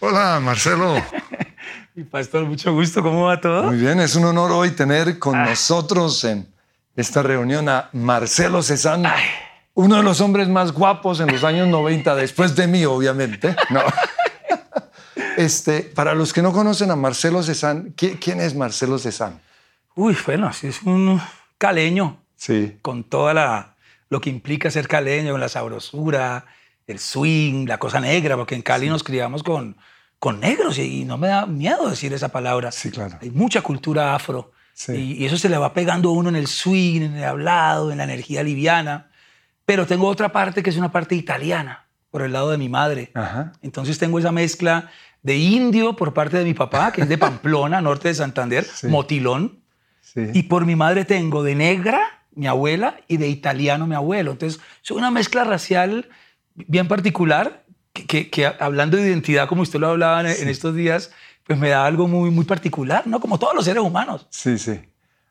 Hola, Marcelo. Mi pastor, mucho gusto. ¿Cómo va todo? Muy bien, es un honor hoy tener con Ah. nosotros en esta reunión a Marcelo Cezanne, uno de los hombres más guapos en los años 90, después de mí, obviamente. No. Este, para los que no conocen a Marcelo Cezanne, ¿qui- ¿quién es Marcelo Cezanne? Uy, bueno, es un caleño Sí. con toda la lo que implica ser caleño, con la sabrosura, el swing, la cosa negra, porque en Cali nos criamos con, con negros y, no me da miedo decir esa palabra. Sí, claro. Hay mucha cultura afro Sí. y, y eso se le va pegando a uno en el swing, en el hablado, en la energía liviana. Pero tengo otra parte que es una parte italiana, por el lado de mi madre. Ajá. Entonces tengo esa mezcla de indio por parte de mi papá, que es de Pamplona, norte de Santander, Sí. motilón. Sí. Y por mi madre tengo de negra, mi abuela, y de italiano, mi abuelo. Entonces, es una mezcla racial bien particular, que, que- que hablando de identidad, como usted lo hablaba en, en estos días, pues me da algo muy, muy particular, ¿no? Como todos los seres humanos. Sí, sí.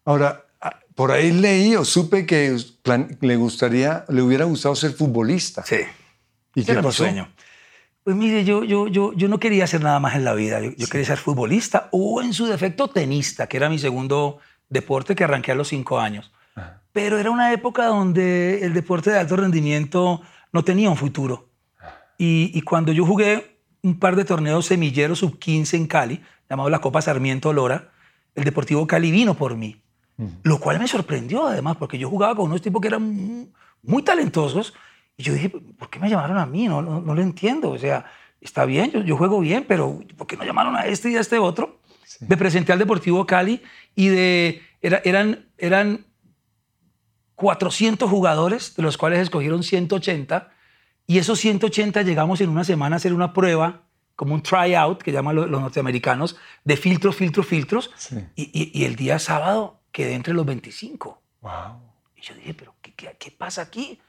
Ahora, ah, por ahí leí o supe que plan- le gustaría, le hubiera gustado ser futbolista. Sí. ¿Y qué era mi pasó? sueño. Pues mire, yo, yo, yo, yo no quería hacer nada más en la vida. Yo, yo quería ser futbolista o, en su defecto, tenista, que era mi segundo deporte que arranqué a los cinco años. Ajá. Pero era una época donde el deporte de alto rendimiento no tenía un futuro. Y, y cuando yo jugué un par de torneos semilleros sub-15 en Cali, llamado la Copa Sarmiento Lora, el Deportivo Cali vino por mí. Lo cual me sorprendió además, porque yo jugaba con unos tipos que eran muy, muy talentosos. Y yo dije, ¿por qué me llamaron a mí? No, no, no lo entiendo. O sea, está bien, yo, yo juego bien, pero ¿por qué no llamaron a este y a este otro? Me presenté al Deportivo Cali y de, era- eran, eran 400 jugadores, de los cuales escogieron 180. Y esos 180 llegamos en una semana a hacer una prueba, como un tryout, que llaman lo- los norteamericanos, de filtros, filtros, filtros. Sí. Y, y- y el día sábado quedé entre los 25. Wow. Y yo dije, ¿pero qué, qué, qué pasa aquí?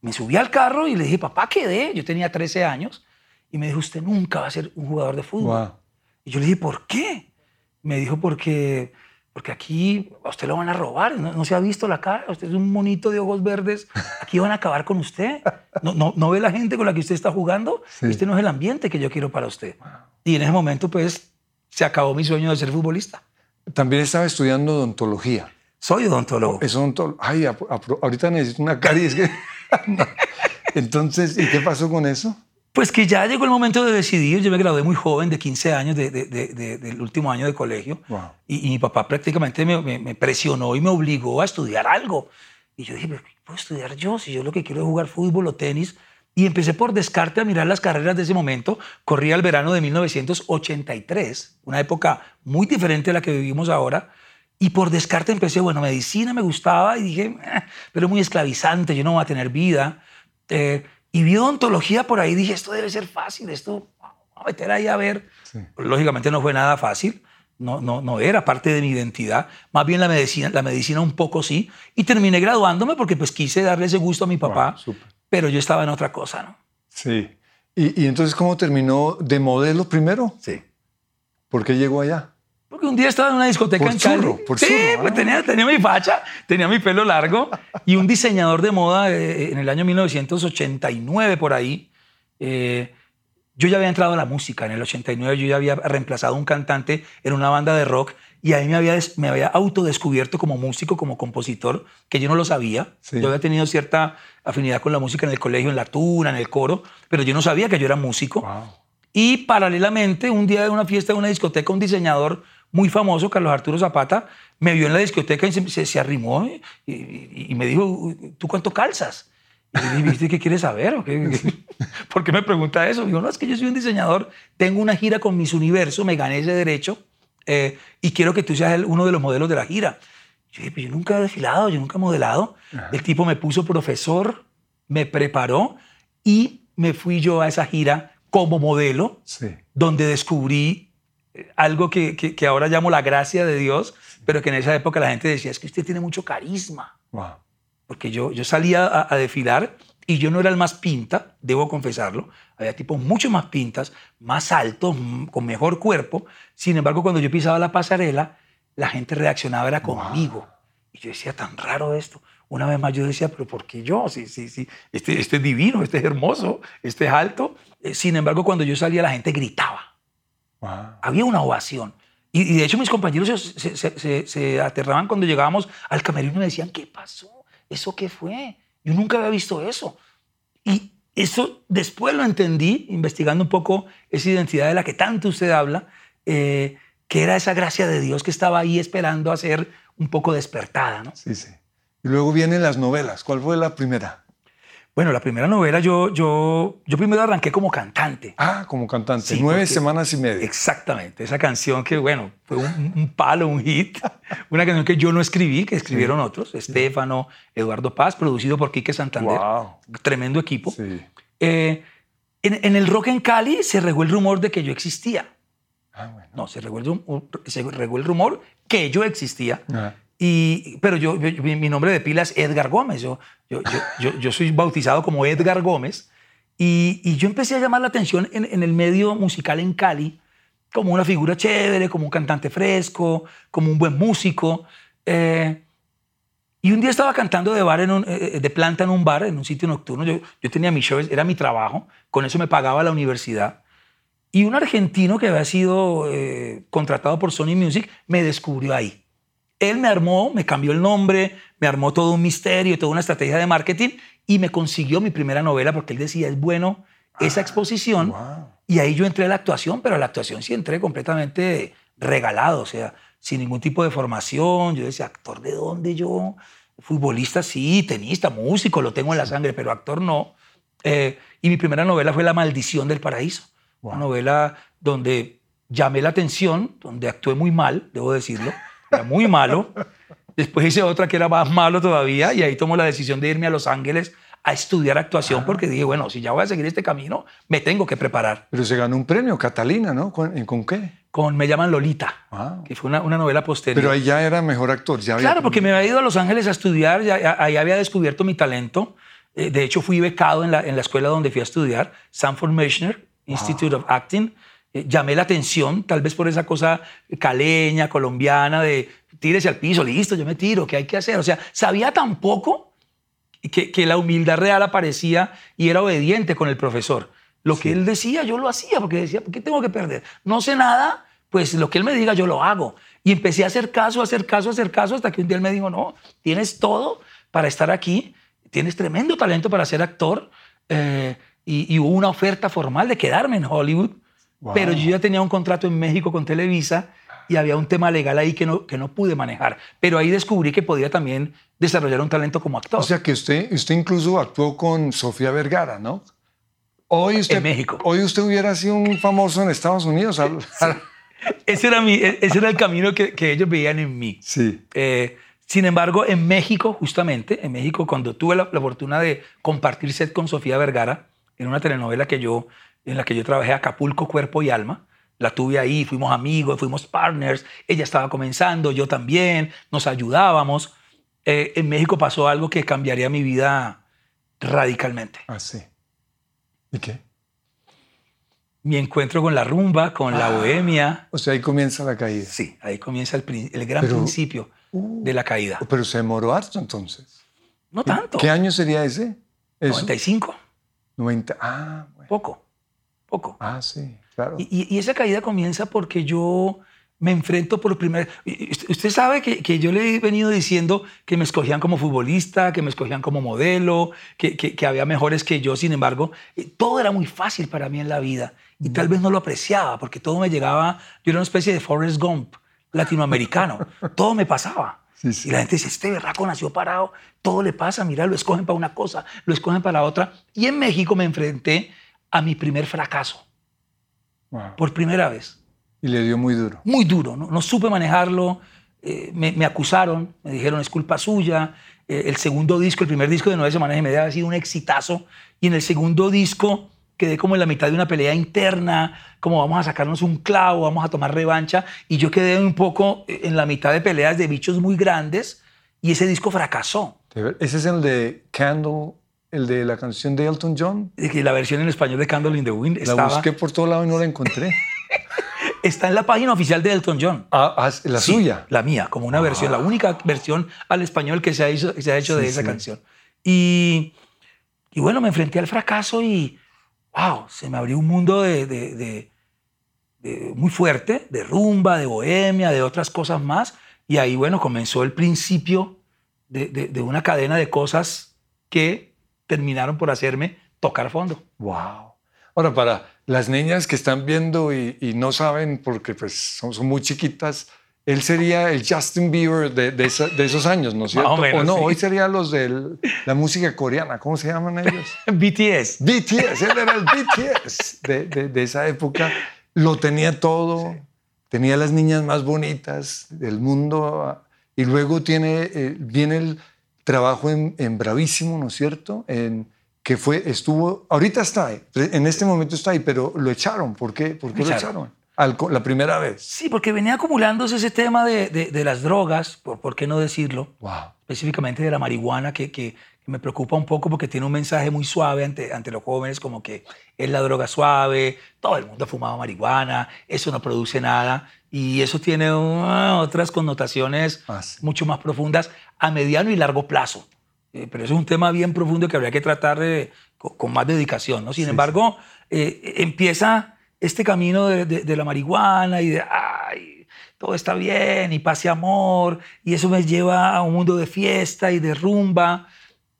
Me subí al carro y le dije, papá, quedé. Yo tenía 13 años. Y me dijo, usted nunca va a ser un jugador de fútbol. Wow. Y yo le dije, ¿por qué? Me dijo, porque, porque aquí a usted lo van a robar. No, no se ha visto la cara. Usted es un monito de ojos verdes. Aquí van a acabar con usted. No, no, no ve la gente con la que usted está jugando. Sí. Este no es el ambiente que yo quiero para usted. Y en ese momento, pues, se acabó mi sueño de ser futbolista. También estaba estudiando odontología. Soy odontólogo. Es odonto- Ay, ahorita necesito una caries. que-. Entonces, ¿y qué pasó con eso? Pues que ya llegó el momento de decidir. Yo me gradué muy joven, de 15 años, de- de- de- de- del último año de colegio. Wow. Y, y mi papá prácticamente me, me- me presionó y me obligó a estudiar algo. Y yo dije, ¿pero qué puedo estudiar yo? Si yo lo que quiero es jugar fútbol o tenis. Y empecé por descarte a mirar las carreras de ese momento. Corría el verano de 1983, una época muy diferente a la que vivimos ahora. Y por descarte empecé, bueno, medicina me gustaba y dije, "Eh, pero es muy esclavizante, yo no voy a tener vida. Eh, y vi odontología por ahí dije, esto debe ser fácil, esto, vamos a meter ahí a ver. Sí. Lógicamente no fue nada fácil, no, no, no era parte de mi identidad, más bien la medicina, la medicina un poco sí. Y terminé graduándome porque pues quise darle ese gusto a mi papá, Wow, pero yo estaba en otra cosa, ¿no? Sí. ¿Y, y entonces cómo terminó de modelo primero? Sí. ¿Por qué llegó allá? Porque un día estaba en una discoteca Por en Cali. zurro, por sí, zurro, pues ah. tenía, tenía mi facha, tenía mi pelo largo y un diseñador de moda eh, en el año 1989 por ahí. eh, yo ya había entrado a la música. En el 89 yo ya había reemplazado a un cantante en una banda de rock y ahí me había, me había autodescubierto como músico, como compositor, que yo no lo sabía. Sí. Yo había tenido cierta afinidad con la música en el colegio, en la tuna, en el coro, pero yo no sabía que yo era músico. Wow. Y paralelamente, un día de una fiesta de una discoteca, un diseñador muy famoso, Carlos Arturo Zapata, me vio en la discoteca y se, se- se arrimó y, y- y me dijo, ¿tú cuánto calzas? Y le dije, ¿viste qué quieres saber? o qué? ¿Por qué me pregunta eso? Digo, no, es que yo soy un diseñador, tengo una gira con Miss Universo, me gané ese derecho eh, y quiero que tú seas el- uno de los modelos de la gira. Yo dije, "Pero yo nunca he desfilado, yo nunca he modelado. El tipo me puso profesor, me preparó y me fui yo a esa gira como modelo Sí. donde descubrí eh, algo que, que- que ahora llamo la gracia de Dios, pero que en esa época la gente decía, es que usted tiene mucho carisma. Wow. Porque yo, yo salía a, a desfilar y yo no era el más pinta, debo confesarlo. Había tipos mucho más pintas, más altos, con mejor cuerpo. Sin embargo, cuando yo pisaba la pasarela, la gente reaccionaba era conmigo. Y yo decía, tan raro esto. Una vez más yo decía, pero ¿por qué yo? Sí, sí, sí. Este, este es divino, este es hermoso, este es alto. Eh, Sin embargo, cuando yo salía, la gente gritaba. Había una ovación. Y, de hecho mis compañeros se, se, se, aterraban cuando llegábamos al camerino y me decían, ¿qué pasó? ¿Eso qué fue? Yo nunca había visto eso. Y eso después lo entendí, investigando un poco esa identidad de la que tanto usted habla, eh, que era esa gracia de Dios que estaba ahí esperando a ser un poco despertada. ¿no? Sí, sí. Y luego vienen las novelas. ¿Cuál fue la primera? Bueno, la primera novela yo, yo, yo primero arranqué como cantante. Ah, como cantante. Nueve semanas y media. Exactamente. Esa canción que, bueno, fue un, palo, un hit. Una canción que yo no escribí, que escribieron otros. Estefano, Eduardo Paz, producido por Quique Santander. Wow. Tremendo equipo. Sí. Eh, en, el rock en Cali se regó el rumor de que yo existía. Ah, bueno. No, se regó el, se regó el rumor que yo existía. Ah pero yo, mi nombre de pila es Edgar Gómez. Yo, yo, yo, yo soy bautizado como Edgar Gómez. Y, y, yo empecé a llamar la atención en, el medio musical en Cali como una figura chévere, como un cantante fresco, como un buen músico. Eh, y un día estaba cantando de, bar en un, eh, de planta en un bar, en un sitio nocturno. Yo, yo tenía mi show, era mi trabajo. Con eso me pagaba la universidad. Y un argentino que había sido eh, contratado por Sony Music me descubrió ahí. Él me armó, me cambió el nombre, me armó todo un misterio, toda una estrategia de marketing y me consiguió mi primera novela porque él decía, es bueno esa ah, exposición. Y ahí yo entré a la actuación, pero a la actuación sí entré completamente regalado, o sea, sin ningún tipo de formación. Yo decía, ¿actor de dónde yo? Futbolista sí, tenista, músico, lo tengo en la sangre, pero actor no. Eh, y mi primera novela fue La Maldición del Paraíso, una novela donde llamé la atención, donde actué muy mal, debo decirlo era muy malo. Después hice otra que era más malo todavía y ahí tomó la decisión de irme a Los Ángeles a estudiar actuación ah. porque dije, bueno, si ya voy a seguir este camino, me tengo que preparar. Pero se ganó un premio, Catalina, ¿no? ¿Con, ¿con qué? Con Me llaman Lolita, ah. que fue una, una, novela posterior. Pero ahí ya era mejor actor. Ya claro, porque me había ido a Los Ángeles a estudiar, ya, ahí había descubierto mi talento. Eh, de hecho, fui becado en la, en la escuela donde fui a estudiar, Sanford Mechner Institute of Acting eh, llamé la atención, tal vez por esa cosa caleña, colombiana, de tírese al piso, listo, yo me tiro, ¿qué hay que hacer? O sea, sabía tan poco que, que la humildad real aparecía y era obediente con el profesor. Lo que él decía, yo lo hacía, porque decía, ¿por qué tengo que perder? No sé nada, pues lo que él me diga, yo lo hago. Y empecé a hacer caso, a hacer caso, a hacer caso, hasta que un día él me dijo, no, tienes todo para estar aquí, tienes tremendo talento para ser actor. Eh, y, y, hubo una oferta formal de quedarme en Hollywood pero yo ya tenía un contrato en México con Televisa y había un tema legal ahí que no, que no pude manejar. Pero ahí descubrí que podía también desarrollar un talento como actor. O sea que usted, usted incluso actuó con Sofía Vergara, ¿no? Hoy usted, en México. Hoy usted hubiera sido un famoso en Estados Unidos. ese, era mi, e, ese era el camino que, que ellos veían en mí. Sí. Eh, sin embargo, en México, justamente, en México, cuando tuve la, la, fortuna de compartir set con Sofía Vergara, en una telenovela que yo en la que yo trabajé Acapulco, Cuerpo y Alma. La tuve ahí, fuimos amigos, fuimos partners. Ella estaba comenzando, yo también, nos ayudábamos. Eh, en México pasó algo que cambiaría mi vida radicalmente. Ah, sí. ¿Y qué? Mi encuentro con la rumba, con la ah, bohemia. O sea, ahí comienza la caída. Sí, ahí comienza el, el gran principio uh, de la caída. Pero se demoró harto entonces. No tanto. ¿Qué año sería ese? 95. 90. Ah, bueno. Poco poco. Ah, sí, claro. Y, esa caída comienza porque yo me enfrento por primera. Usted sabe que, que, yo le he venido diciendo que me escogían como futbolista, que me escogían como modelo, que, que, había mejores que yo. Sin embargo, eh, todo era muy fácil para mí en la vida y tal vez no lo apreciaba porque todo me llegaba. Yo era una especie de Forrest Gump latinoamericano. todo me pasaba. Y la gente dice, este berraco nació parado, todo le pasa, mira, lo escogen para una cosa, lo escogen para la otra. Y en México me enfrenté a mi primer fracaso. Por primera vez. Y le dio muy duro. Muy duro. No, supe manejarlo. Eh, me, acusaron, me dijeron es culpa suya. Eh, el segundo disco, el primer disco de Nueve Semanas y Media había sido un exitazo. Y en el segundo disco quedé como en la mitad de una pelea interna, como vamos a sacarnos un clavo, vamos a tomar revancha. Y yo quedé un poco en la mitad de peleas de bichos muy grandes y ese disco fracasó. ¿Ese es el de Candle el de la canción de Elton John. La versión en español de Candle in the Wind. La busqué por todo lado y no la encontré. Está en la página oficial de Elton John. Ah, ah la suya. La mía, como una versión, la ah. única versión al español que se ha hecho, se ha hecho de esa canción. Y, y, bueno, me enfrenté al fracaso y, wow, se me abrió un mundo de, de, eh, muy fuerte, de rumba, de bohemia, de otras cosas más. Y ahí, bueno, comenzó el principio de, de- de una cadena de cosas que terminaron por hacerme tocar fondo. Wow. Ahora, para las niñas que están viendo y, y no saben porque pues, son, son muy chiquitas, él sería el Justin Bieber de, de esa- de esos años, ¿no es cierto? Más o menos, no, sí. hoy sería los de la música coreana. ¿Cómo se llaman ellos? BTS. BTS, él era el BTS de, de- de esa época. Lo tenía todo, tenía las niñas más bonitas del mundo ah, y luego tiene, eh, viene el trabajo en, en Bravísimo, ¿no es cierto? En, que fue, estuvo, ahorita está ahí, en este momento está ahí, pero lo echaron. ¿Por qué? ¿Por qué lo echaron. Al la primera vez. Sí, porque venía acumulándose ese tema de, de- de las drogas, por, por qué no decirlo, Wow. específicamente de la marihuana, que, que- que me preocupa un poco porque tiene un mensaje muy suave ante, ante los jóvenes, como que es la droga suave, todo el mundo ha fumado marihuana, eso no produce nada, y eso tiene uh, otras connotaciones Ah, sí. mucho más profundas a mediano y largo plazo. Eh, pero eso es un tema bien profundo que habría que tratar eh, con, con más dedicación. ¿no? Sin Sí, embargo, eh, empieza este camino de, de- de la marihuana y de, ay, todo está bien y paz y amor, y eso me lleva a un mundo de fiesta y de rumba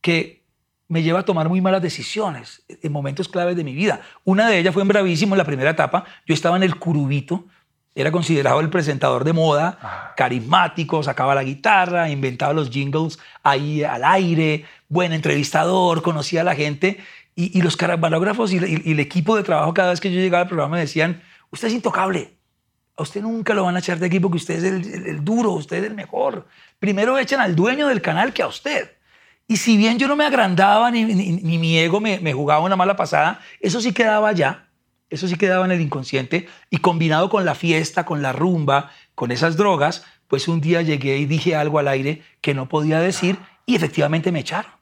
que me lleva a tomar muy malas decisiones en momentos claves de mi vida. Una de ellas fue en Bravísimo, en la primera etapa. Yo estaba en el Curubito, era considerado el presentador de moda, Ah. carismático, sacaba la guitarra, inventaba los jingles ahí al aire, buen entrevistador, conocía a la gente. Y, y los caramelógrafos y, y- y el equipo de trabajo, cada vez que yo llegaba al programa, me decían: Usted es intocable. A usted nunca lo van a echar de aquí porque usted es el, el- el duro, usted es el mejor. Primero echan al dueño del canal que a usted. Y si bien yo no me agrandaba ni, ni- ni mi ego me, me jugaba una mala pasada, eso sí quedaba allá, eso sí quedaba en el inconsciente. Y combinado con la fiesta, con la rumba, con esas drogas, pues un día llegué y dije algo al aire que no podía decir y efectivamente me echaron.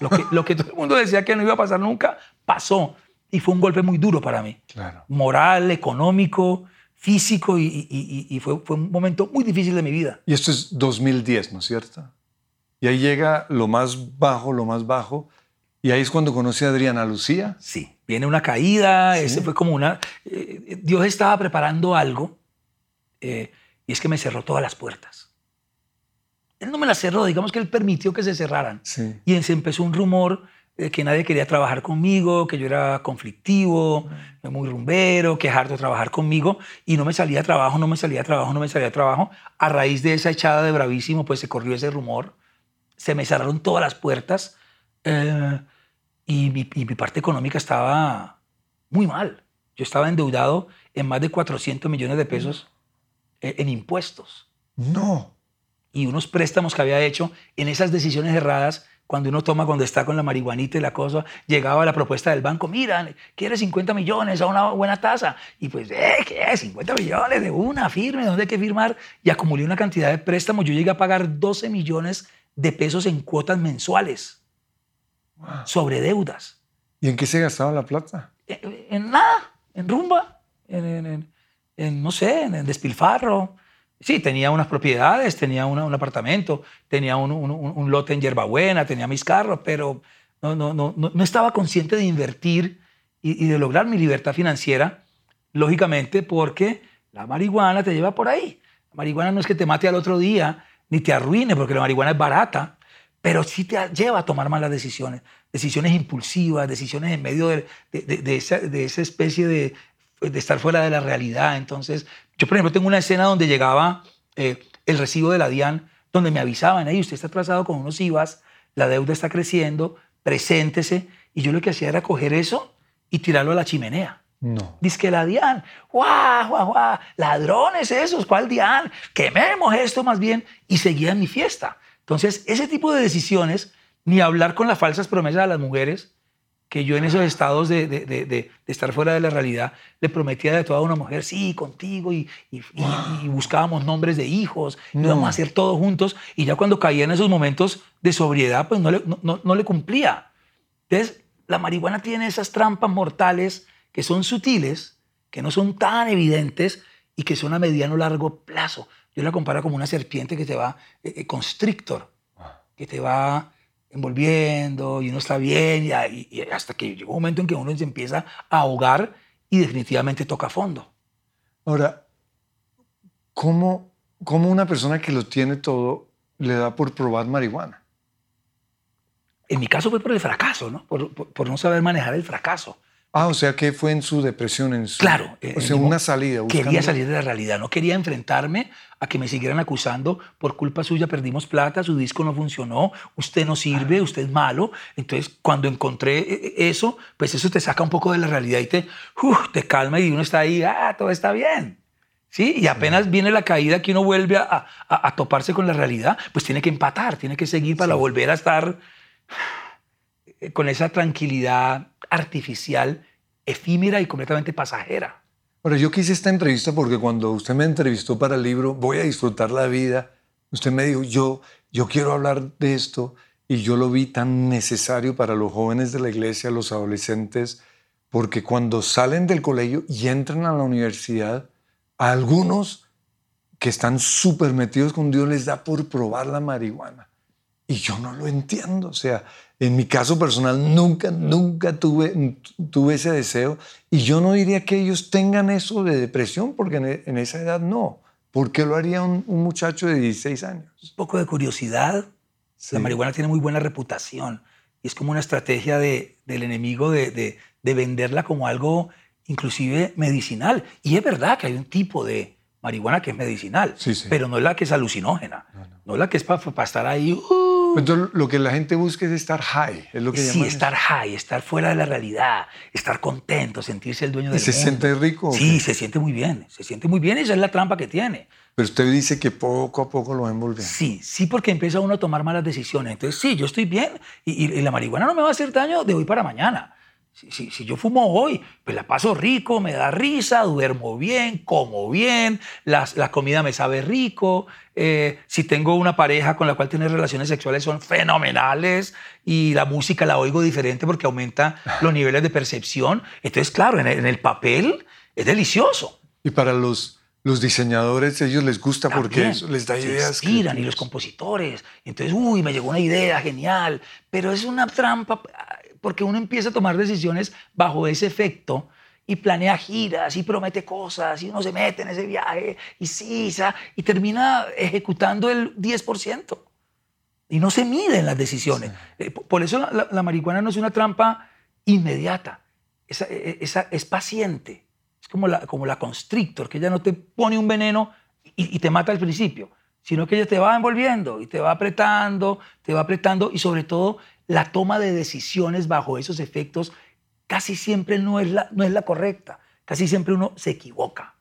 Lo que, lo que todo el mundo decía que no iba a pasar nunca, pasó. Y fue un golpe muy duro para mí Claro. moral, económico, físico y, y- y- y fue, fue un momento muy difícil de mi vida. Y esto es 2010, ¿no es cierto? Y ahí llega lo más bajo, lo más bajo. Y ahí es cuando conoce a Adriana Lucía. Sí, viene una caída, Sí. ese fue como una... eh, Dios estaba preparando algo eh, y es que me cerró todas las puertas. Él no me las cerró, digamos que él permitió que se cerraran. Sí. Y se empezó un rumor de que nadie quería trabajar conmigo, que yo era conflictivo, muy rumbero, que harto trabajar conmigo. Y no me salía trabajo, no me salía trabajo, no me salía trabajo. A raíz de esa echada de bravísimo, pues se corrió ese rumor. Se me cerraron todas las puertas. eh, y, mi, y mi parte económica estaba muy mal. Yo estaba endeudado en más de 400 millones de pesos eh, en impuestos No. y unos préstamos que había hecho en esas decisiones erradas cuando uno toma, cuando está con la marihuanita y la cosa, llegaba la propuesta del banco, mira, quiere 50 millones a una buena tasa. Y pues, ¿eh? ¿Qué? 50 millones de una, firme, ¿dónde hay que firmar? Y acumulé una cantidad de préstamos. Yo llegué a pagar 12 millones de pesos en cuotas mensuales Wow. sobre deudas. ¿Y en qué se gastaba la plata? En, en nada, en rumba, en, en- en- no sé, en, despilfarro. Sí, tenía unas propiedades, tenía una- un apartamento, tenía un, un- un- lote en Yerbabuena, tenía mis carros, pero no, no, no, no, no estaba consciente de invertir y, y de lograr mi libertad financiera, lógicamente porque la marihuana te lleva por ahí. La marihuana no es que te mate al otro día, ni te arruine, porque la marihuana es barata, pero sí te lleva a tomar malas decisiones, decisiones impulsivas, decisiones en medio de, de- de- de esa, de esa especie de, estar fuera de la realidad. Entonces, yo por ejemplo tengo una escena donde llegaba eh, el recibo de la DIAN, donde me avisaban, hey, usted está atrasado con unos IVAs, la deuda está creciendo, preséntese. Y yo lo que hacía era coger eso y tirarlo a la chimenea. No. Dice que la DIAN, guau, guau, guau, ladrones esos, ¿cuál DIAN? Quememos esto más bien y seguía mi fiesta. Entonces, ese tipo de decisiones, ni hablar con las falsas promesas a las mujeres, que yo en esos estados de, de- de- de- de estar fuera de la realidad, le prometía de toda una mujer, sí, contigo, y, y- y- y buscábamos nombres de hijos, y No. íbamos a hacer todo juntos, y ya cuando caía en esos momentos de sobriedad, pues no le, no- no- no le cumplía. Entonces, la marihuana tiene esas trampas mortales que son sutiles, que no son tan evidentes y que son a mediano largo plazo. Yo la comparo como una serpiente que te va, eh, eh, constrictor, que te va envolviendo y uno está bien y, y hasta que llega un momento en que uno se empieza a ahogar y definitivamente toca fondo. Ahora, ¿cómo, ¿cómo una persona que lo tiene todo le da por probar marihuana? En mi caso fue por el fracaso, ¿no? Por, por- por no saber manejar el fracaso. Ah, o sea que fue en su depresión, en su... Claro. O en sea, una salida. Quería buscando- salir de la realidad, no quería enfrentarme a que me siguieran acusando por culpa suya perdimos plata, su disco no funcionó, usted no sirve, usted es malo. Entonces, cuando encontré eh, eso, pues eso te saca un poco de la realidad y te, uf, te calma y uno está ahí, ah, todo está bien. ¿Sí? Y apenas viene la caída que uno vuelve a, a- a toparse con la realidad, pues tiene que empatar, tiene que seguir para volver a estar eh, con esa tranquilidad artificial, efímera y completamente pasajera. Ahora, yo quise esta entrevista porque cuando usted me entrevistó para el libro Voy a disfrutar la vida, usted me dijo, yo, yo quiero hablar de esto y yo lo vi tan necesario para los jóvenes de la iglesia, los adolescentes, porque cuando salen del colegio y entran a la universidad, a algunos que están súper metidos con Dios les da por probar la marihuana. Y yo no lo entiendo. O sea, en mi caso personal nunca, nunca tuve, tuve ese deseo. Y yo no diría que ellos tengan eso de depresión, porque en, en esa edad no. ¿Por qué lo haría un, un muchacho de 16 años? Un poco de curiosidad. Sí. La marihuana tiene muy buena reputación y es como una estrategia de- del enemigo de, de- de venderla como algo inclusive medicinal. Y es verdad que hay un tipo de marihuana que es medicinal, Sí, sí. pero no es la que es alucinógena, no, es la que es para estar ahí. uh, Entonces, lo que la gente busca es estar high, es lo que sí, llaman estar high, estar fuera de la realidad, estar contento, sentirse el dueño ¿Y del se mundo. siente rico Sí, se siente muy bien, se siente muy bien. Esa es la trampa que tiene. Pero usted dice que poco a poco lo va envolviendo. Sí, sí, porque empieza uno a tomar malas decisiones. Entonces, sí, yo estoy bien y, y- y la marihuana no me va a hacer daño de hoy para mañana. Si, si- si yo fumo hoy, pues la paso rico, me da risa, duermo bien, como bien, las- la comida me sabe rico. eh, si tengo una pareja con la cual tener relaciones sexuales son fenomenales y la música la oigo diferente porque aumenta los niveles de percepción. Entonces, claro, en el, en el papel es delicioso. Y para los, los diseñadores, ellos les gusta porque eso les da ideas. inspiran y los compositores. Entonces, uy, me llegó una idea genial, pero es una trampa porque uno empieza a tomar decisiones bajo ese efecto y planea giras y promete cosas y uno se mete en ese viaje y sí, y termina ejecutando el 10%. Y no se miden las decisiones. Eh, por- eso la, la- la marihuana no es una trampa inmediata, es, eh, esa- es paciente. Es como la, como la constrictor, que ella no te pone un veneno y, y te mata al principio, sino que ella te va envolviendo y te va apretando, te va apretando y sobre todo la toma de decisiones bajo esos efectos casi siempre no es la, no es la correcta. Casi siempre uno se equivoca.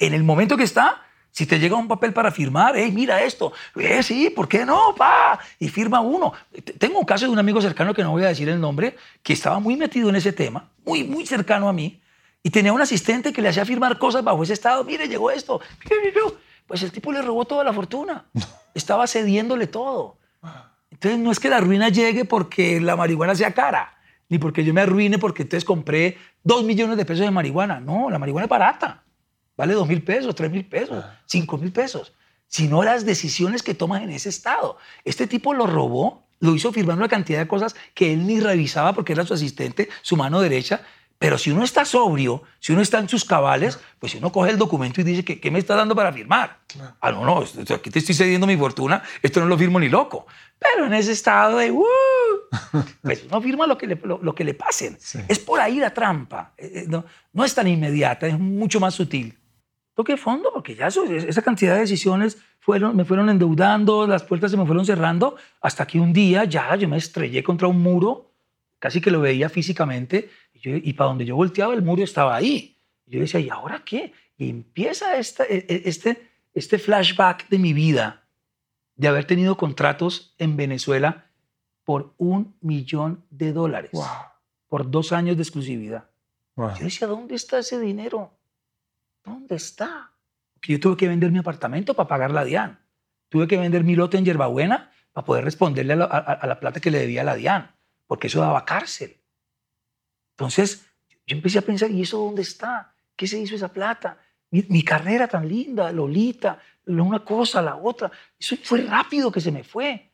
En el momento que está, si te llega un papel para firmar, hey, mira esto, eh, sí, ¿por qué no? Pa? Y firma uno. Tengo un caso de un amigo cercano que no voy a decir el nombre, que estaba muy metido en ese tema, muy, muy cercano a mí, y tenía un asistente que le hacía firmar cosas bajo ese estado. Mire, llegó esto. Pues el tipo le robó toda la fortuna. Estaba cediéndole todo. Entonces no es que la ruina llegue porque la marihuana sea cara, ni porque yo me arruine porque entonces compré dos millones de pesos de marihuana. No, la marihuana es barata. Vale dos mil pesos, tres mil pesos, cinco mil pesos. Sino las decisiones que tomas en ese estado. Este tipo lo robó, lo hizo firmando una cantidad de cosas que él ni revisaba porque era su asistente, su mano derecha. Pero si uno está sobrio, si uno está en sus cabales, pues si uno coge el documento y dice, ¿qué, qué me está dando para firmar? Ah, no, no, esto- aquí te estoy cediendo mi fortuna, esto no lo firmo ni loco. Pero en ese estado de, "Uh", pues uno firma lo que le, lo, lo que le pasen. Es por ahí la trampa. Eh, eh, No, no es tan inmediata, es mucho más sutil. Toqué fondo porque ya eso- esa cantidad de decisiones fueron, me fueron endeudando, las puertas se me fueron cerrando, hasta que un día ya yo me estrellé contra un muro, casi que lo veía físicamente, y, yo- y para donde yo volteaba el muro estaba ahí. Y yo decía, ¿y ahora qué? Y empieza esta- e- e- este, este flashback de mi vida, de haber tenido contratos en Venezuela por un millón de dólares, Wow. por dos años de exclusividad. Wow. Yo decía, ¿dónde está ese dinero? ¿Dónde está? Que yo tuve que vender mi apartamento para pagar la DIAN. Tuve que vender mi lote en Yerbabuena para poder responderle a la, a- a la plata que le debía a la DIAN, porque eso daba cárcel. Entonces, yo empecé a pensar, ¿y eso dónde está? ¿Qué se hizo esa plata? Mi, mi carrera tan linda, Lolita, lo- una cosa, la otra. Eso fue rápido que se me fue.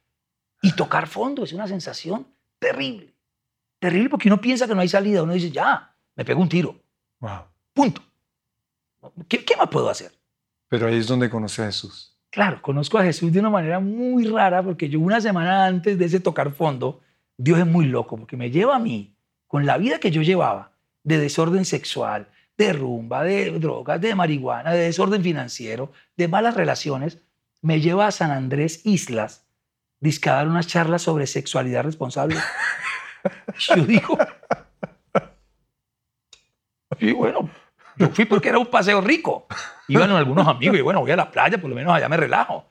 Y tocar fondo es una sensación terrible. Terrible porque uno piensa que no hay salida. Uno dice, ya, me pego un tiro. Wow. Punto. ¿Qué, ¿Qué más puedo hacer? Pero ahí es donde conocí a Jesús. Claro, conozco a Jesús de una manera muy rara porque yo una semana antes de ese tocar fondo, Dios es muy loco porque me lleva a mí, con la vida que yo llevaba, de desorden sexual, de rumba, de drogas, de marihuana, de desorden financiero, de malas relaciones, me lleva a San Andrés Islas, disque a dar unas charlas sobre sexualidad responsable. yo digo, y bueno, yo fui porque era un paseo rico. Iban algunos amigos y bueno, voy a la playa, por lo menos allá me relajo.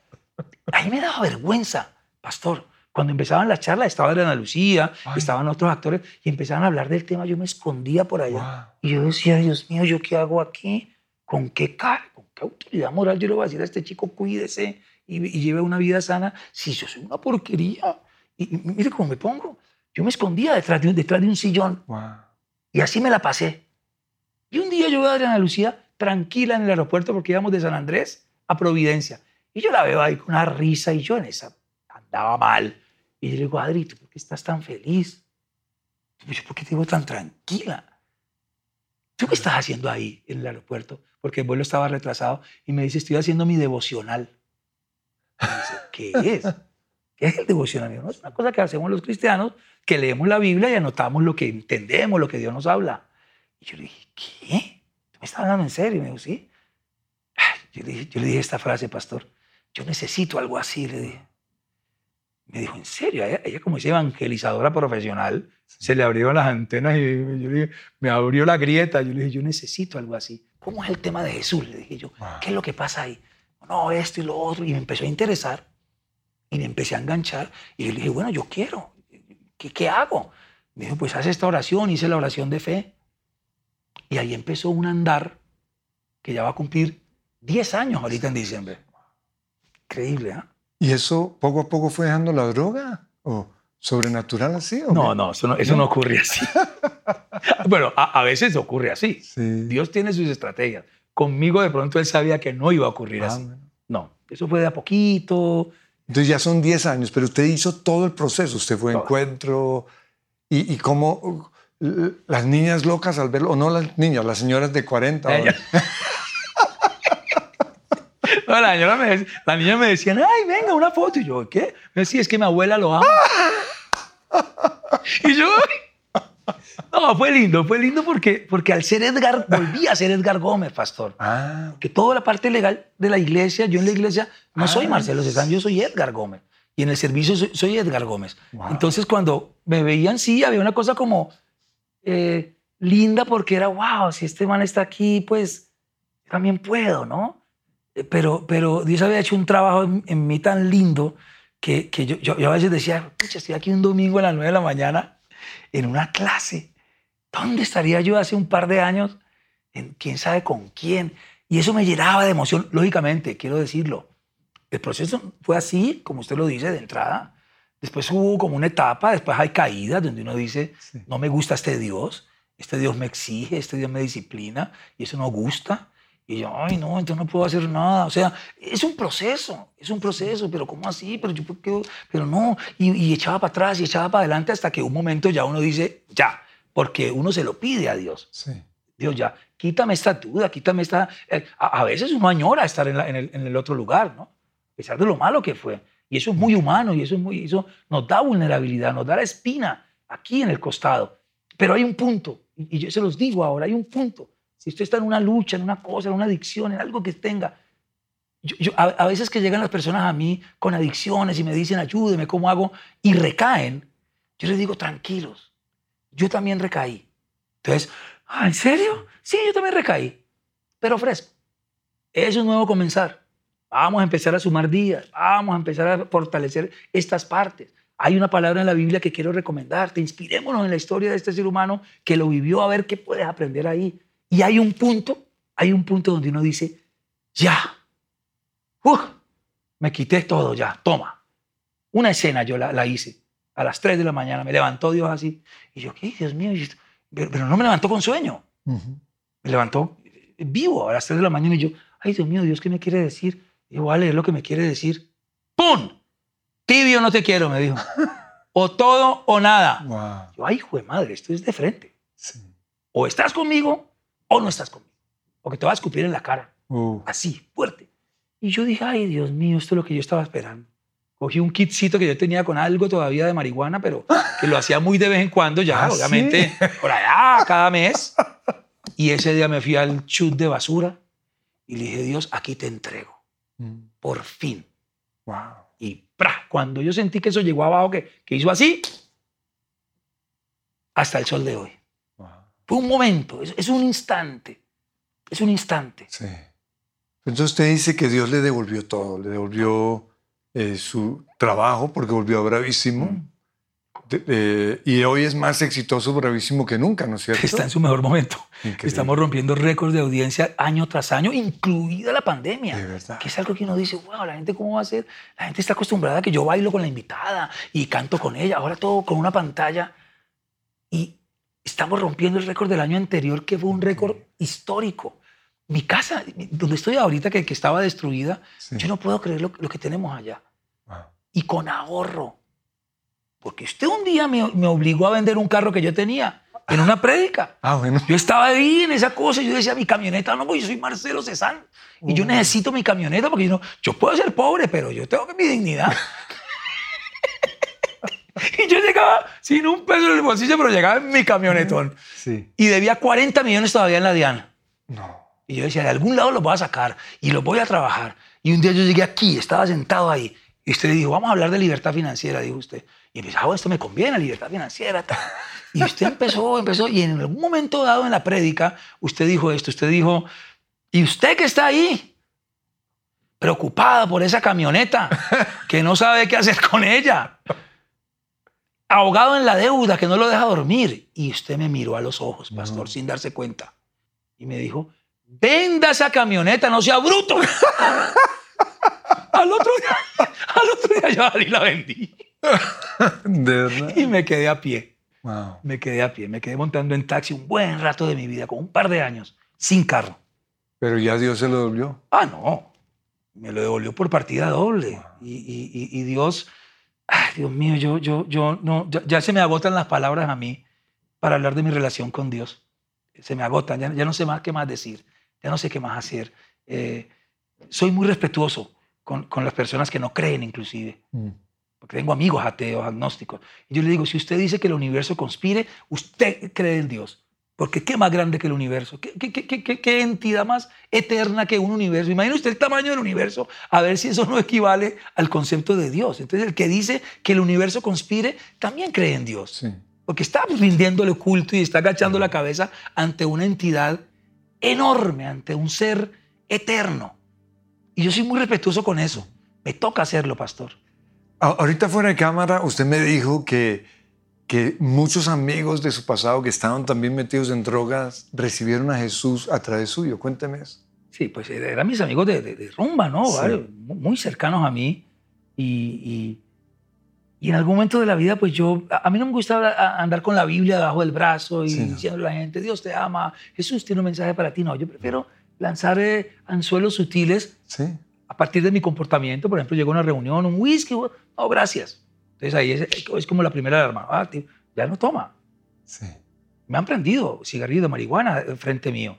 Ahí me daba vergüenza, pastor. Cuando empezaban las charlas, estaba Adriana Lucía, estaban otros actores y empezaban a hablar del tema, yo me escondía por allá. Y yo decía, Dios mío, ¿yo qué hago aquí? ¿Con qué cara? ¿Con qué autoridad moral yo le voy a decir a este chico, cuídese y, y lleve una vida sana? Si yo soy una porquería. Y, y mire cómo me pongo. Yo me escondía detrás de un, detrás de un sillón. Y así me la pasé. Y un día yo veo a Adriana Lucía tranquila en el aeropuerto porque íbamos de San Andrés a Providencia. Y yo la veo ahí con una risa y yo en esa andaba mal. Y yo le digo, Adri, ¿tú por qué estás tan feliz? Yo, ¿por qué te veo tan tranquila? ¿Tú qué estás haciendo ahí en el aeropuerto? Porque el vuelo estaba retrasado y me dice, estoy haciendo mi devocional. Me dice, ¿qué es? ¿Qué es el devocional? No, es una cosa que hacemos los cristianos, que leemos la Biblia y anotamos lo que entendemos, lo que Dios nos habla. Y yo le dije, ¿qué? ¿Tú me estás hablando en serio? Y me dijo, sí. Yo le dije esta frase, pastor, yo necesito algo así, le dije. Me dijo, ¿en serio? Ella, ella como es evangelizadora profesional, se le abrieron las antenas y yo le dije, me abrió la grieta. Yo le dije, yo necesito algo así. ¿Cómo es el tema de Jesús? Le dije yo, ¿qué es lo que pasa ahí? No, esto y lo otro. Y me empezó a interesar y me empecé a enganchar. Y yo le dije, bueno, yo quiero. ¿Qué, qué hago? Me dijo, pues haz esta oración. Hice la oración de fe. Y ahí empezó un andar que ya va a cumplir 10 años ahorita en diciembre. Increíble, ¿ah? ¿Y eso poco a poco fue dejando la droga? ¿O sobrenatural así? ¿o No, no, eso no, eso no ocurre así. bueno, a, a veces ocurre así. Sí. Dios tiene sus estrategias. Conmigo de pronto él sabía que no iba a ocurrir Ah, así. bueno. No, eso fue de a poquito. Entonces ya son 10 años, pero usted hizo todo el proceso. Usted fue a encuentro. ¿Y, y cómo uh, las niñas locas al verlo? O no las niñas, las señoras de 40. o- Ella- No, la, señora me la niña me decían, ay, venga, una foto. Y yo, ¿qué? Me decía, es que mi abuela lo ama. y yo, no, fue lindo, fue lindo porque, porque al ser Edgar, volví a ser Edgar Gómez, pastor. Ah, que toda la parte legal de la iglesia, yo en la iglesia no soy Ah. Marcelo Cezanne, yo soy Edgar Gómez. Y en el servicio soy, soy Edgar Gómez. Wow. Entonces cuando me veían, sí, había una cosa como eh, linda porque era, wow, si este man está aquí, pues también puedo, ¿no? Eh, Pero, pero Dios había hecho un trabajo en, en mí tan lindo que, que yo, yo, yo a veces decía, pucha, estoy aquí un domingo a las 9 de la mañana en una clase. ¿Dónde estaría yo hace un par de años? En quién sabe con quién. Y eso me llenaba de emoción, lógicamente, quiero decirlo. El proceso fue así, como usted lo dice, de entrada. Después hubo como una etapa, después hay caídas donde uno dice, Sí. no me gusta este Dios, este Dios me exige, este Dios me disciplina y eso no gusta. Y yo, ay, no, entonces no puedo hacer nada. O sea, es un proceso, es un proceso, pero ¿cómo así? Pero yo, ¿por qué? Pero no. Y, y echaba para atrás y echaba para adelante hasta que un momento ya uno dice, ya, porque uno se lo pide a Dios. sí. Dios, ya, quítame esta duda, quítame esta... eh, A, a veces uno añora estar en, la- en el, en el otro lugar, ¿no? A pesar de lo malo que fue. Y eso es muy humano y eso, es muy, eso nos da vulnerabilidad, nos da la espina aquí en el costado. Pero hay un punto, y yo se los digo ahora, hay un punto. Si usted está en una lucha, en una cosa, en una adicción, en algo que tenga, yo, yo- a, a veces que llegan las personas a mí con adicciones y me dicen, ayúdeme, ¿cómo hago? Y recaen, yo les digo, tranquilos, yo también recaí. Entonces, "Ah, ¿en serio? Sí, yo también recaí, pero fresco. Es un nuevo comenzar. Vamos a empezar a sumar días, vamos a empezar a fortalecer estas partes. Hay una palabra en la Biblia que quiero recomendarte. Inspirémonos en la historia de este ser humano que lo vivió a ver qué puedes aprender ahí. Y hay un punto, hay un punto donde uno dice, ya, ¡Uf! me quité todo ya, toma. Una escena yo la, la hice a las 3 de la mañana, me levantó Dios así. Y yo, ¿qué? Dios mío, pero, pero no me levantó con sueño, me levantó vivo a las 3 de la mañana y yo, ay Dios mío, Dios, ¿qué me quiere decir? Y yo, voy a leer lo que me quiere decir. ¡Pum! Tibio no te quiero, me dijo. O todo o nada. Wow. Yo, ay, hijo de madre, esto es de frente. Sí. O estás conmigo o no estás conmigo. o que te va a escupir en la cara. Uh, Así, fuerte. Y yo dije, ay, Dios mío, esto es lo que yo estaba esperando. Cogí un kitcito que yo tenía con algo todavía de marihuana, pero que lo hacía muy de vez en cuando ya, ¿Ah, obviamente, por allá, cada mes. Y ese día me fui al chut de basura y le dije, Dios, aquí te entrego, mm, por fin. wow. Y ¡pra! cuando yo sentí que eso llegó abajo, que, que hizo así, hasta el sol de hoy. Fue un momento, es, es un instante, es un instante. Sí. Entonces usted dice que Dios le devolvió todo, le devolvió eh, su trabajo porque volvió a Bravísimo. Mm. De- eh, y hoy es más exitoso Bravísimo que nunca, ¿no es cierto? Está en su mejor momento. Increíble. Estamos rompiendo récords de audiencia año tras año, incluida la pandemia. De verdad. Que es algo que uno dice, wow, la gente cómo va a ser. La gente está acostumbrada a que yo bailo con la invitada y canto con ella. Ahora todo con una pantalla. Y estamos rompiendo el récord del año anterior, que fue un récord histórico. Mi casa, donde estoy ahorita, que, que estaba destruida, Sí. yo no puedo creer lo, lo que tenemos allá. Wow. Y con ahorro. Porque usted un día me, me obligó a vender un carro que yo tenía en una prédica. Ah, bueno. Yo estaba ahí en esa cosa y yo decía, mi camioneta, no, pues yo soy Marcelo Cezanne y yo necesito mi camioneta porque yo, no, yo puedo ser pobre, pero yo tengo mi dignidad. y yo llegaba sin un peso en el bolsillo, pero llegaba en mi camionetón. Sí. Y debía 40 millones todavía en la Diana. No. Y yo decía, de algún lado los voy a sacar y los voy a trabajar. Y un día yo llegué aquí, estaba sentado ahí. Y usted le dijo, vamos a hablar de libertad financiera, dijo usted. Y empecé, ah, bueno, esto me conviene, libertad financiera. tal". Y usted empezó, empezó, y en algún momento dado en la prédica, usted dijo esto, usted dijo, y usted que está ahí, preocupada por esa camioneta, que no sabe qué hacer con ella, ahogado en la deuda, que no lo deja dormir. Y usted me miró a los ojos, pastor, sin darse cuenta. Y me dijo, venda esa camioneta, no sea bruto. al, otro día, al otro día yo salí y la vendí. De verdad. Y me quedé a pie. Wow. Me quedé a pie. Me quedé montando en taxi un buen rato de mi vida, con un par de años, sin carro. Pero ya Dios se lo devolvió. Ah, no. Me lo devolvió por partida doble. Y, y- y- y Dios, ay, Dios mío, yo, yo, yo, no, ya, ya se me agotan las palabras a mí para hablar de mi relación con Dios. Se me agotan, ya, ya no sé más qué más decir, ya no sé qué más hacer. Eh, soy muy respetuoso con, con las personas que no creen, inclusive. Mm. Porque tengo amigos ateos, agnósticos. Y yo le digo, si usted dice que el universo conspire, usted cree en Dios. Porque qué más grande que el universo, qué, qué, qué, qué- qué entidad más eterna que un universo. Imagine usted el tamaño del universo, a ver si eso no equivale al concepto de Dios. Entonces el que dice que el universo conspire, también cree en Dios. Sí. Porque está rindiéndole culto y está agachando la cabeza ante una entidad enorme, ante un ser eterno. Y yo soy muy respetuoso con eso. Me toca hacerlo, pastor. Ahorita fuera de cámara, usted me dijo que, que muchos amigos de su pasado que estaban también metidos en drogas recibieron a Jesús a través suyo. Cuénteme eso. Sí, pues eran mis amigos de, de- de rumba, ¿no? Sí. Mu- muy cercanos a mí. Y, y- y en algún momento de la vida, pues yo, a, mí no me gusta hablar- a- andar con la Biblia debajo del brazo y Sí, no. diciendo a la gente, Dios te ama, Jesús tiene un mensaje para ti. No, yo prefiero lanzar eh, anzuelos sutiles Sí. a partir de mi comportamiento. Por ejemplo, llego a una reunión, un whisky, no, gracias. Entonces ahí es, es como la primera alarma. Ah, tío, ya no toma. Sí. Me han prendido cigarrillo de marihuana eh, frente mío.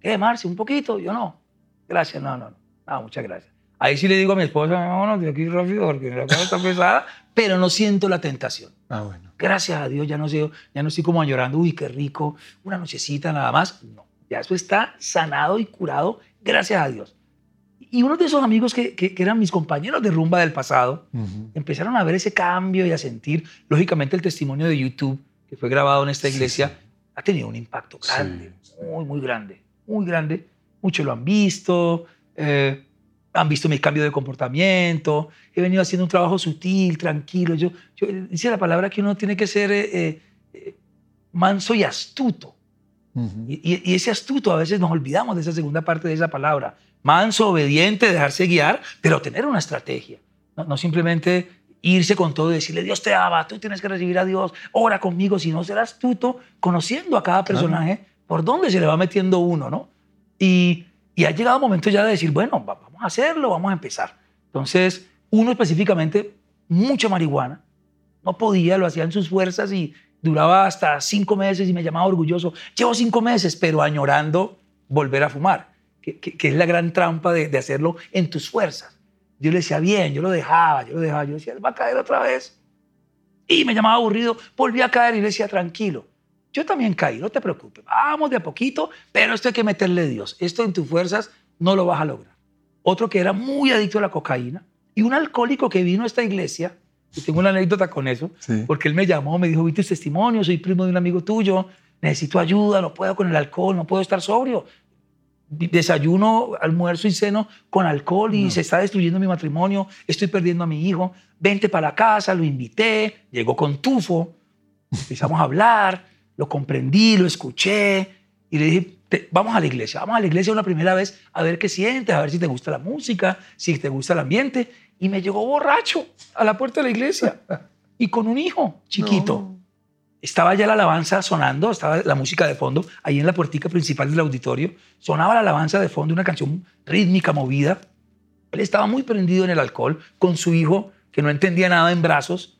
¿Qué, Marce? ¿Un poquito? Yo no. Gracias, no, no, no. Ah, muchas gracias. Ahí sí le digo a mi esposa, vámonos de aquí rápido porque la cosa está pesada, pero no siento la tentación. Ah, bueno. Gracias a Dios, ya no, sé, ya no estoy como llorando, uy, qué rico, una nochecita nada más. No, ya eso está sanado y curado, gracias a Dios. Y uno de esos amigos que, que- que eran mis compañeros de rumba del pasado, empezaron a ver ese cambio y a sentir, lógicamente, el testimonio de YouTube que fue grabado en esta iglesia sí. ha tenido un impacto grande, sí. muy, muy grande, muy grande. Muchos lo han visto, eh, han visto mi cambio de comportamiento, he venido haciendo un trabajo sutil, tranquilo. Yo, yo dice la palabra que uno tiene que ser eh, eh, manso y astuto. Y ese astuto a veces nos olvidamos de esa segunda parte de esa palabra. Manso, obediente, dejarse guiar, pero tener una estrategia. No, no simplemente irse con todo y decirle, Dios te ama, tú tienes que recibir a Dios, ora conmigo, sino ser astuto, conociendo a cada Claro. personaje por dónde se le va metiendo uno, ¿no? Y, y ha llegado el momento ya de decir, bueno, va- vamos a hacerlo, vamos a empezar. Entonces, uno específicamente, mucha marihuana, no podía, lo hacía en sus fuerzas y duraba hasta cinco meses y me llamaba orgulloso. Llevo cinco meses, pero añorando volver a fumar, que, que- que es la gran trampa de, de hacerlo en tus fuerzas. Yo le decía, bien, yo lo dejaba, yo lo dejaba, yo decía, él va a caer otra vez. Y me llamaba aburrido, volví a caer y le decía, tranquilo, yo también caí, no te preocupes, vamos de a poquito, pero esto hay que meterle Dios, esto en tus fuerzas no lo vas a lograr. Otro que era muy adicto a la cocaína y un alcohólico que vino a esta iglesia, y tengo una anécdota con eso, Sí. porque él me llamó, me dijo, vi tus testimonios, soy primo de un amigo tuyo, necesito ayuda, no puedo con el alcohol, no puedo estar sobrio. Desayuno, almuerzo y ceno con alcohol y se está destruyendo mi matrimonio, estoy perdiendo a mi hijo, vente para la casa, lo invité, llegó con tufo, empezamos a hablar, lo comprendí, lo escuché y le dije, "Te- vamos a la iglesia, vamos a la iglesia una primera vez a ver qué sientes, a ver si te gusta la música, si te gusta el ambiente. Y me llegó borracho a la puerta de la iglesia y con un hijo chiquito. Estaba ya la alabanza sonando, estaba la música de fondo, ahí en la puertica principal del auditorio, sonaba la alabanza de fondo, una canción rítmica, movida. Él estaba muy prendido en el alcohol, con su hijo, que no entendía nada en brazos.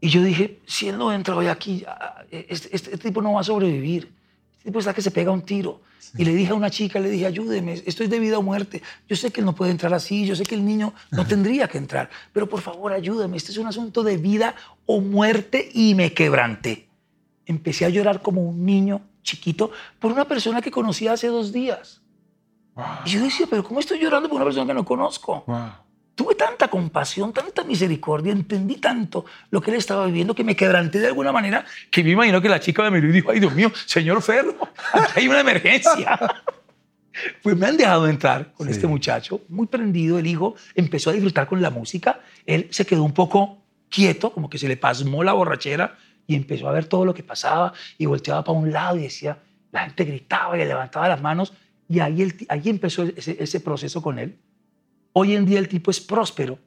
Y yo dije, si él no entra hoy aquí, este, este- este tipo no va a sobrevivir. Este tipo está que se pega un tiro. Y le dije a una chica, le dije, ayúdeme, esto es de vida o muerte. Yo sé que él no puede entrar así, yo sé que el niño no tendría que entrar, pero por favor ayúdame, este es un asunto de vida o muerte y me quebranté. Empecé a llorar como un niño chiquito por una persona que conocía hace dos días. Y yo decía, pero ¿cómo estoy llorando por una persona que no conozco? Wow. Tuve tanta compasión, tanta misericordia, entendí tanto lo que él estaba viviendo que me quebranté de alguna manera que me imagino que la chica me miró y dijo, ay Dios mío, señor Ferro, aquí hay una emergencia. Pues me han dejado entrar con Sí. este muchacho, muy prendido, el hijo empezó a disfrutar con la música, él se quedó un poco quieto, como que se le pasmó la borrachera y empezó a ver todo lo que pasaba y volteaba para un lado y decía, la gente gritaba y le levantaba las manos y ahí, el ahí empezó ese, ese proceso con él. Hoy en día el tipo es próspero.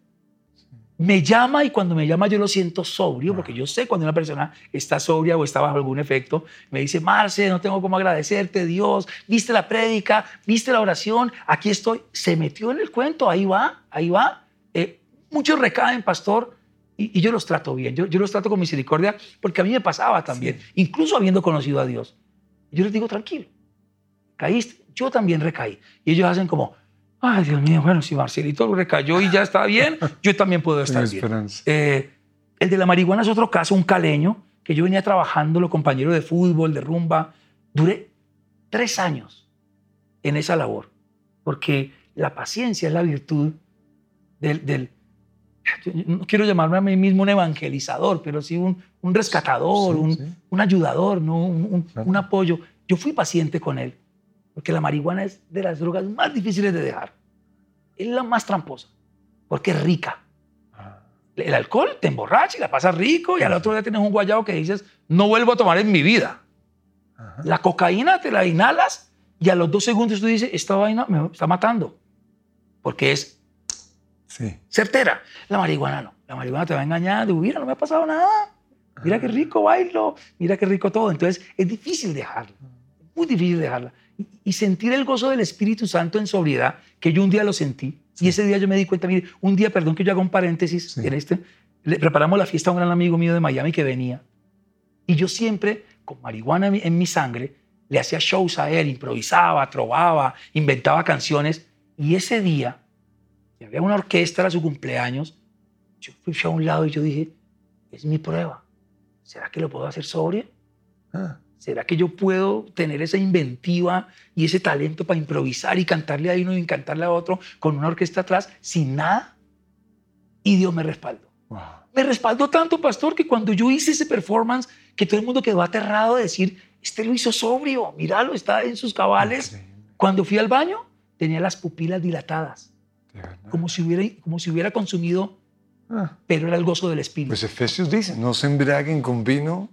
Me llama y cuando me llama yo lo siento sobrio, porque yo sé cuando una persona está sobria o está bajo algún efecto. Me dice, Marce, no tengo cómo agradecerte, Dios. Viste la prédica, viste la oración, aquí estoy. Se metió en el cuento, ahí va, ahí va. Eh, muchos recaen, pastor, y, y yo los trato bien. Yo, yo los trato con misericordia porque a mí me pasaba también, incluso habiendo conocido a Dios. Yo les digo, tranquilo, caíste, yo también recaí. Y ellos hacen como, ay Dios mío, bueno, si Marcelito recayó y ya está bien, yo también puedo estar bien. Eh, el de la marihuana es otro caso, un caleño, que yo venía trabajando, los compañeros de fútbol, de rumba. Duré tres años en esa labor, porque la paciencia es la virtud del... del no quiero llamarme a mí mismo un evangelizador, pero sí un, un rescatador, Sí, un, sí. un ayudador, ¿no? un, un- Claro. un apoyo. Yo fui paciente con él, porque la marihuana es de las drogas más difíciles de dejar. Es la más tramposa, porque es rica. Ah, El alcohol te emborracha y la pasas rico y al otro día tienes un guayabo que dices, no vuelvo a tomar en mi vida. ajá. La cocaína te la inhalas y a los dos segundos tú dices, esta vaina me está matando. Porque es Sí. certera. La marihuana no. La marihuana te va engañando. Mira, no me ha pasado nada. Mira qué rico bailo. Mira qué rico todo. Entonces es difícil dejarla. Muy difícil dejarla. Y, y sentir el gozo del Espíritu Santo en sobriedad, que yo un día lo sentí. Y ese día yo me di cuenta, mire, un día, perdón que yo haga un paréntesis Sí. en este, le preparamos la fiesta a un gran amigo mío de Miami que venía. Y yo siempre, con marihuana en mi, en mi sangre, le hacía shows a él, improvisaba, trovaba, inventaba canciones. Y ese día, y había una orquesta, era su cumpleaños, yo fui a un lado y yo dije, es mi prueba. ¿Será que lo puedo hacer sobrio? Ah, ¿Será que yo puedo tener esa inventiva y ese talento para improvisar y cantarle a uno y cantarle a otro con una orquesta atrás sin nada? Y Dios me respaldó. wow. Me respaldó tanto, pastor, que cuando yo hice ese performance, que todo el mundo quedó aterrado de decir, este lo hizo sobrio, míralo, está en sus cabales. Increíble, Cuando fui al baño, tenía las pupilas dilatadas. Como si hubiera, como si hubiera consumido, Ah, pero era el gozo del Espíritu. Pues Efesios dice, no se embriaguen con vino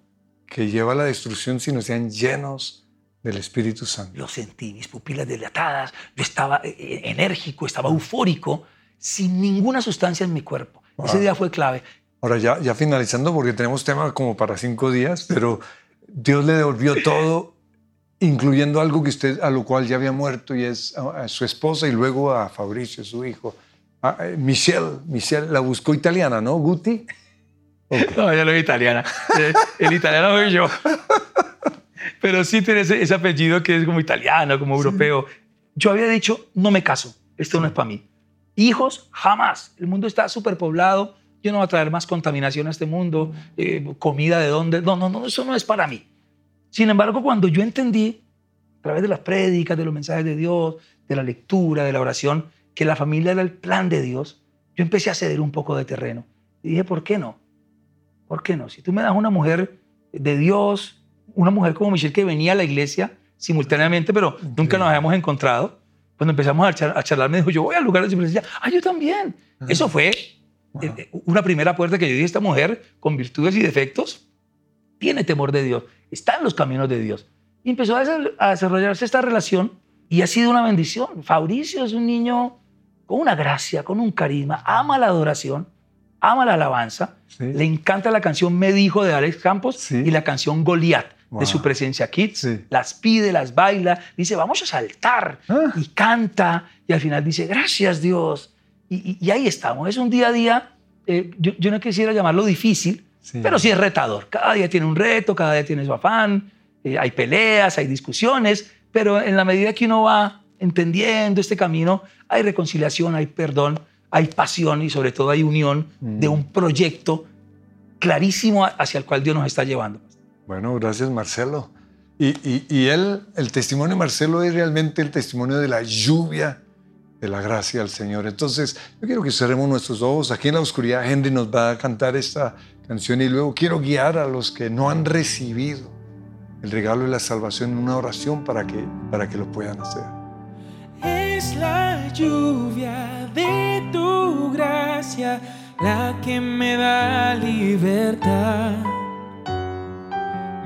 que lleva a la destrucción, sino sean llenos del Espíritu Santo. lo sentí, mis pupilas dilatadas, yo estaba eh, eh, enérgico, estaba eufórico, sin ninguna sustancia en mi cuerpo. Ese día fue clave. Ahora ya, ya finalizando, porque tenemos tema como para cinco días, pero Dios le devolvió todo, incluyendo algo que usted, a lo cual ya había muerto, y es a, a su esposa y luego a Fabricio, su hijo. A- a Michelle, Michelle la buscó italiana, ¿no? Guti. Ok. No, ella no es italiana. Eh, El italiano soy yo. pero sí tiene ese, ese apellido que es como italiano, como europeo. Yo había dicho, no me caso, esto no es para mí. Hijos, jamás. El mundo está superpoblado, yo no voy a traer más contaminación a este mundo, eh, comida de dónde. No, no, no, eso no es para mí. Sin embargo, cuando yo entendí, a través de las prédicas, de los mensajes de Dios, de la lectura, de la oración, que la familia era el plan de Dios, yo empecé a ceder un poco de terreno. Y dije, ¿por qué no? ¿Por qué no? Si tú me das una mujer de Dios, una mujer como Michelle que venía a la iglesia simultáneamente, pero nunca nos habíamos encontrado, cuando empezamos a, charlar, me dijo, yo voy al lugar de su presencia. Ah, yo también. Eso fue eh, eh, una primera puerta que yo di a esta mujer con virtudes y defectos. Tiene temor de Dios, está en los caminos de Dios. Y empezó a desarrollarse esta relación y ha sido una bendición. Fabricio es un niño con una gracia, con un carisma, ama la adoración, ama la alabanza, le encanta la canción Me dijo de Alex Campos y la canción Goliat de su presencia Kids. Las pide, las baila, dice vamos a saltar ah. y canta y al final dice gracias Dios. Y, ahí estamos. Es un día a día, eh, yo, no quisiera llamarlo difícil, pero sí es retador. Cada día tiene un reto, cada día tiene su afán, eh, hay peleas, hay discusiones, pero en la medida que uno va entendiendo este camino, hay reconciliación, hay perdón, hay pasión y sobre todo hay unión de mm. un proyecto clarísimo hacia el cual Dios nos está llevando. Bueno, gracias Marcelo. Y, él, el testimonio de Marcelo es realmente el testimonio de la lluvia de la gracia del Señor. Entonces, yo quiero que cerremos nuestros ojos. Aquí en la oscuridad, Henry nos va a cantar esta canción y luego quiero guiar a los que no han recibido el regalo de la salvación en una oración para que, para que lo puedan hacer. Es la lluvia de tu gracia la que me da libertad.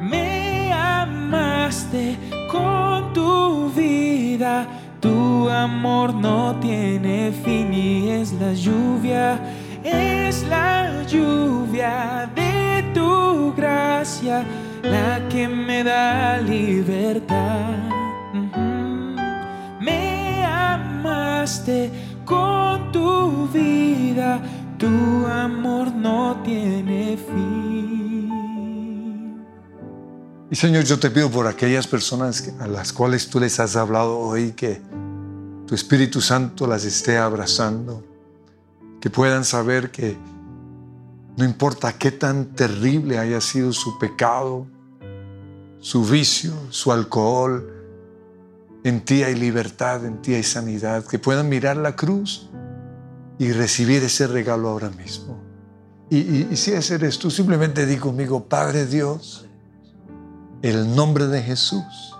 Me amaste con tu vida, tu amor no tiene fin y es la lluvia, es la lluvia de tu gracia la que me da libertad. Me amaste con tu vida tu amor no tiene fin. Y Señor, yo te pido por aquellas personas a las cuales tú les has hablado hoy, que tu Espíritu Santo las esté abrazando, que puedan saber que no importa qué tan terrible haya sido su pecado, su vicio, su alcohol, en ti hay libertad, en ti hay sanidad, que puedan mirar la cruz y recibir ese regalo ahora mismo. Y, si ese eres tú, simplemente di conmigo, Padre Dios, el nombre de Jesús,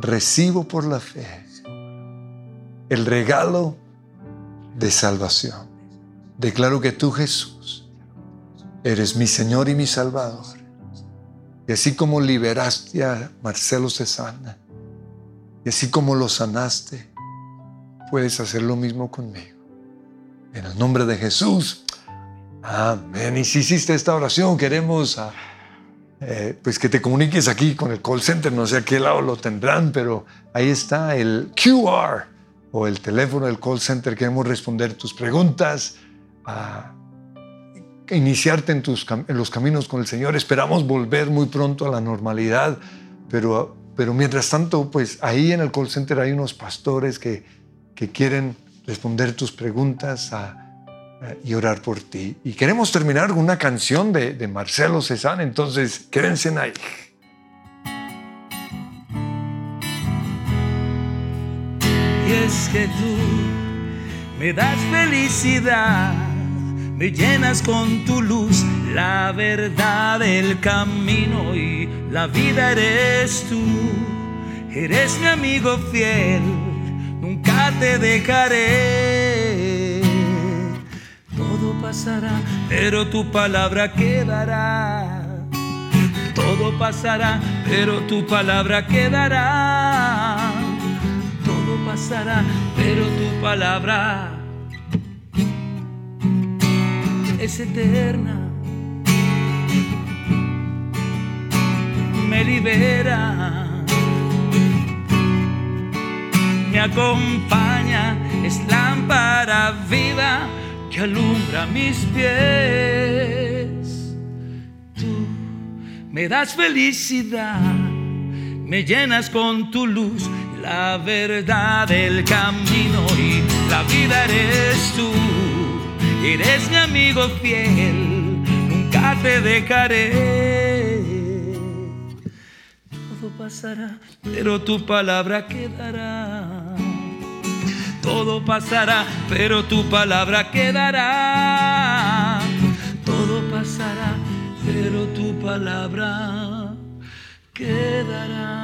recibo por la fe el regalo de salvación. Declaro que tú, Jesús, eres mi Señor y mi Salvador. Y así como liberaste a Marcelo Cesana, y así como lo sanaste, puedes hacer lo mismo conmigo. En el nombre de Jesús. Amén. Y si hiciste esta oración, queremos ah, eh, pues que te comuniques aquí con el call center. No sé a qué lado lo tendrán, pero ahí está el QR o el teléfono del call center. Queremos responder tus preguntas, a iniciarte en, tus, en los caminos con el Señor. Esperamos volver muy pronto a la normalidad, pero, pero mientras tanto, pues ahí en el call center hay unos pastores que, que quieren responder tus preguntas y orar por ti. Y queremos terminar con una canción de, de Marcelo Cezanne, entonces quédense ahí. Es que tú me das felicidad, me llenas con tu luz, la verdad, el camino y la vida eres tú. Eres mi amigo fiel nunca te dejaré. Todo pasará, pero tu palabra quedará. Todo pasará, pero tu palabra quedará. Pasará, pero tu palabra es eterna. Me libera me acompaña, es lámpara viva que alumbra mis pies. Tú me das felicidad me llenas con tu luz, la verdad del camino y la vida eres tú. Eres mi amigo fiel, nunca te dejaré. Todo pasará, pero tu palabra quedará. Todo pasará, pero tu palabra quedará. Todo pasará, pero tu palabra quedará.